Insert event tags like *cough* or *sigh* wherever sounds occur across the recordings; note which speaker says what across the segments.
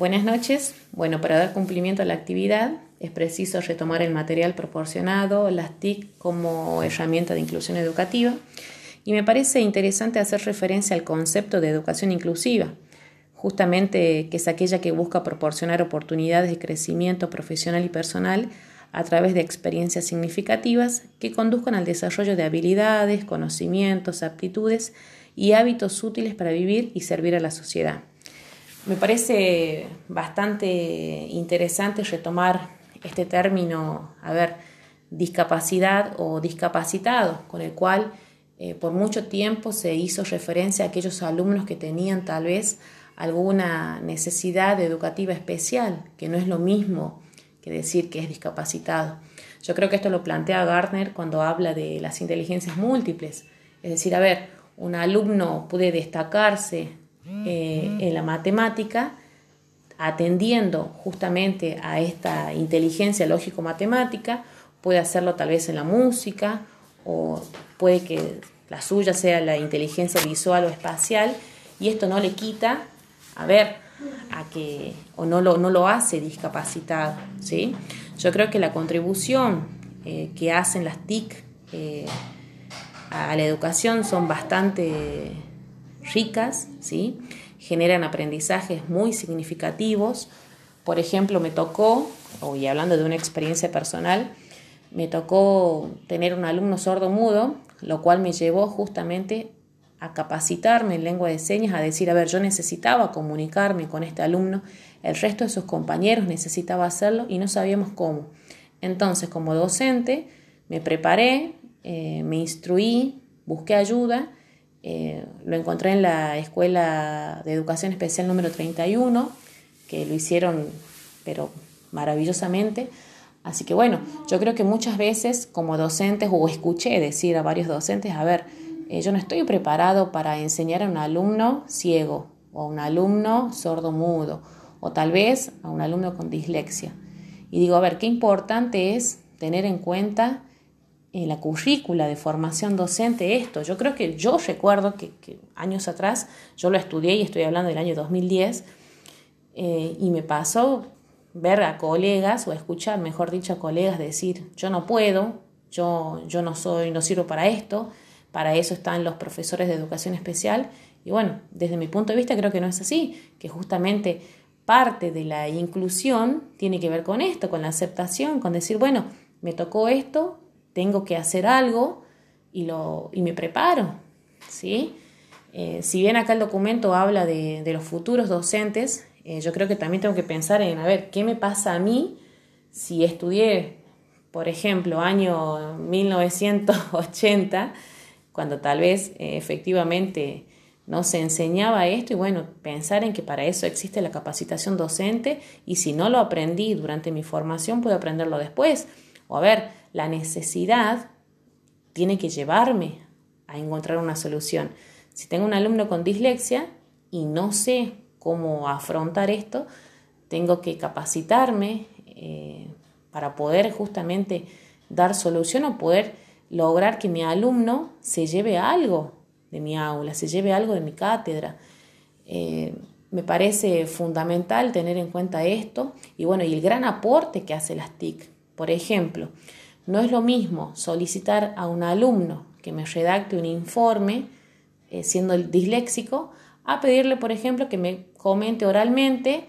Speaker 1: Buenas noches. Bueno, para dar cumplimiento a la actividad es preciso retomar el material proporcionado, las TIC como herramienta de inclusión educativa y me parece interesante hacer referencia al concepto de educación inclusiva, justamente que es aquella que busca proporcionar oportunidades de crecimiento profesional y personal a través de experiencias significativas que conduzcan al desarrollo de habilidades, conocimientos, aptitudes y hábitos útiles para vivir y servir a la sociedad. Me parece bastante interesante retomar este término, a ver, discapacidad o discapacitado, con el cual eh, por mucho tiempo se hizo referencia a aquellos alumnos que tenían tal vez alguna necesidad educativa especial, que no es lo mismo que decir que es discapacitado. Yo creo que esto lo plantea Gardner cuando habla de las inteligencias múltiples. Es decir, a ver, un alumno puede destacarse eh, en la matemática, atendiendo justamente a esta inteligencia lógico-matemática, puede hacerlo tal vez en la música o puede que la suya sea la inteligencia visual o espacial y esto no le quita, a ver, a que o no lo, no lo hace discapacitado, ¿sí? Yo creo que la contribución eh, que hacen las TIC eh, a la educación son bastante ricas, ¿sí? generan aprendizajes muy significativos. Por ejemplo, me tocó, hoy hablando de una experiencia personal, me tocó tener un alumno sordo mudo, lo cual me llevó justamente a capacitarme en lengua de señas, a decir, a ver, yo necesitaba comunicarme con este alumno, el resto de sus compañeros necesitaba hacerlo y no sabíamos cómo. Entonces, como docente, me preparé, eh, me instruí, busqué ayuda eh, lo encontré en la Escuela de Educación Especial número 31, que lo hicieron, pero maravillosamente. Así que bueno, yo creo que muchas veces como docentes, o escuché decir a varios docentes, a ver, eh, yo no estoy preparado para enseñar a un alumno ciego, o a un alumno sordo mudo, o tal vez a un alumno con dislexia. Y digo, a ver, qué importante es tener en cuenta en la currícula de formación docente esto. Yo creo que yo recuerdo que, años atrás yo lo estudié y estoy hablando del año 2010 eh, y me pasó ver a colegas o escuchar, mejor dicho, a colegas decir, yo no puedo, yo, yo no soy, no sirvo para esto, para eso están los profesores de educación especial. Y bueno, desde mi punto de vista creo que no es así, que justamente parte de la inclusión tiene que ver con esto, con la aceptación, con decir, bueno, me tocó esto, tengo que hacer algo y, lo, y me preparo. ¿sí? Eh, si bien acá el documento habla de, los futuros docentes, eh, yo creo que también tengo que pensar en, a ver, ¿qué me pasa a mí si estudié, por ejemplo, año 1980, cuando tal vez eh, efectivamente no se enseñaba esto y bueno, pensar en que para eso existe la capacitación docente y si no lo aprendí durante mi formación, puedo aprenderlo después. O a ver, la necesidad tiene que llevarme a encontrar una solución. Si tengo un alumno con dislexia y no sé cómo afrontar esto, tengo que capacitarme eh, para poder justamente dar solución o poder lograr que mi alumno se lleve algo de mi aula, se lleve algo de mi cátedra. Eh, me parece fundamental tener en cuenta esto y bueno, y el gran aporte que hace las TIC. Por ejemplo, no es lo mismo solicitar a un alumno que me redacte un informe, eh, siendo disléxico, a pedirle, por ejemplo, que me comente oralmente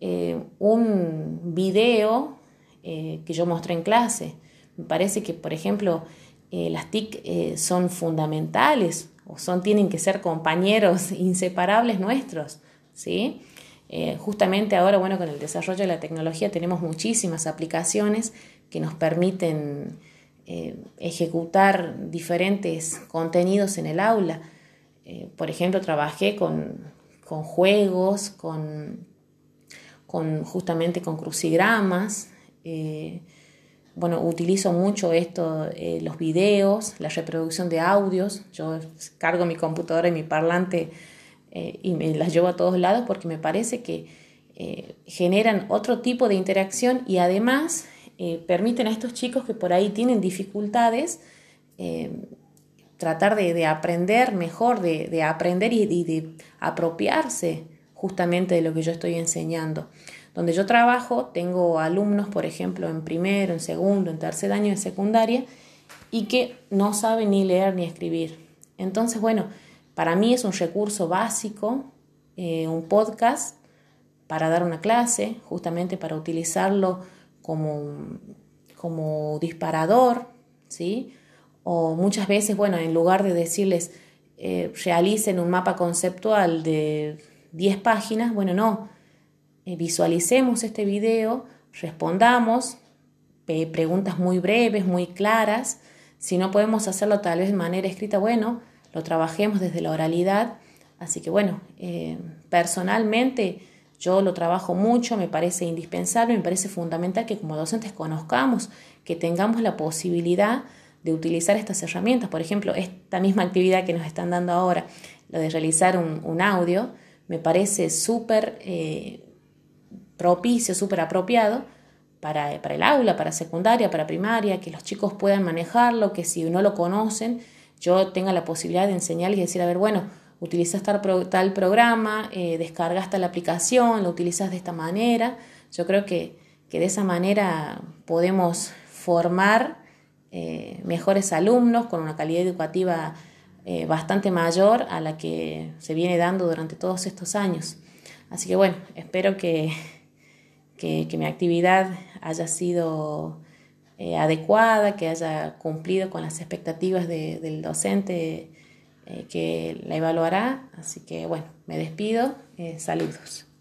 Speaker 1: eh, un video eh, que yo mostré en clase. Me parece que, por ejemplo, las TIC son fundamentales o son, tienen que ser compañeros *laughs* inseparables nuestros, ¿sí? Eh, justamente ahora, bueno, con el desarrollo de la tecnología tenemos muchísimas aplicaciones que nos permiten eh, ejecutar diferentes contenidos en el aula. Eh, por ejemplo, trabajé con, juegos, con, con, justamente con crucigramas. bueno, utilizo mucho esto, los videos, la reproducción de audios. Yo cargo mi computadora y mi parlante eh, y me las llevo a todos lados porque me parece que eh, generan otro tipo de interacción y además eh, permiten a estos chicos que por ahí tienen dificultades tratar de, aprender mejor, de, aprender y, de apropiarse justamente de lo que yo estoy enseñando. Donde yo trabajo, tengo alumnos, por ejemplo, en primero, en segundo, en tercer año de secundaria, y que no saben ni leer ni escribir. Entonces, bueno, para mí es un recurso básico, eh, un podcast para dar una clase, justamente para utilizarlo como, como disparador, ¿sí? O muchas veces, bueno, en lugar de decirles eh, realicen un mapa conceptual de 10 páginas, bueno, no, eh, visualicemos este video, respondamos preguntas muy breves, muy claras, si no podemos hacerlo tal vez de manera escrita, bueno, lo trabajemos desde la oralidad. Así que bueno, eh, personalmente yo lo trabajo mucho, me parece indispensable, me parece fundamental que como docentes conozcamos, que tengamos la posibilidad de utilizar estas herramientas. Por ejemplo, esta misma actividad que nos están dando ahora, lo de realizar un, audio, me parece súper eh, propicio, súper apropiado para, para, el aula, para secundaria, para primaria, que los chicos puedan manejarlo, que si no lo conocen, yo tenga la posibilidad de enseñarles y decir, a ver, bueno, utilizas tal, tal programa, eh, descargas tal aplicación, lo utilizas de esta manera. Yo creo que, que de esa manera podemos formar eh, mejores alumnos con una calidad educativa eh, bastante mayor a la que se viene dando durante todos estos años. Así que bueno, espero que, que, mi actividad haya sido eh, adecuada, que haya cumplido con las expectativas del docente que la evaluará. Así que bueno, me despido. saludos.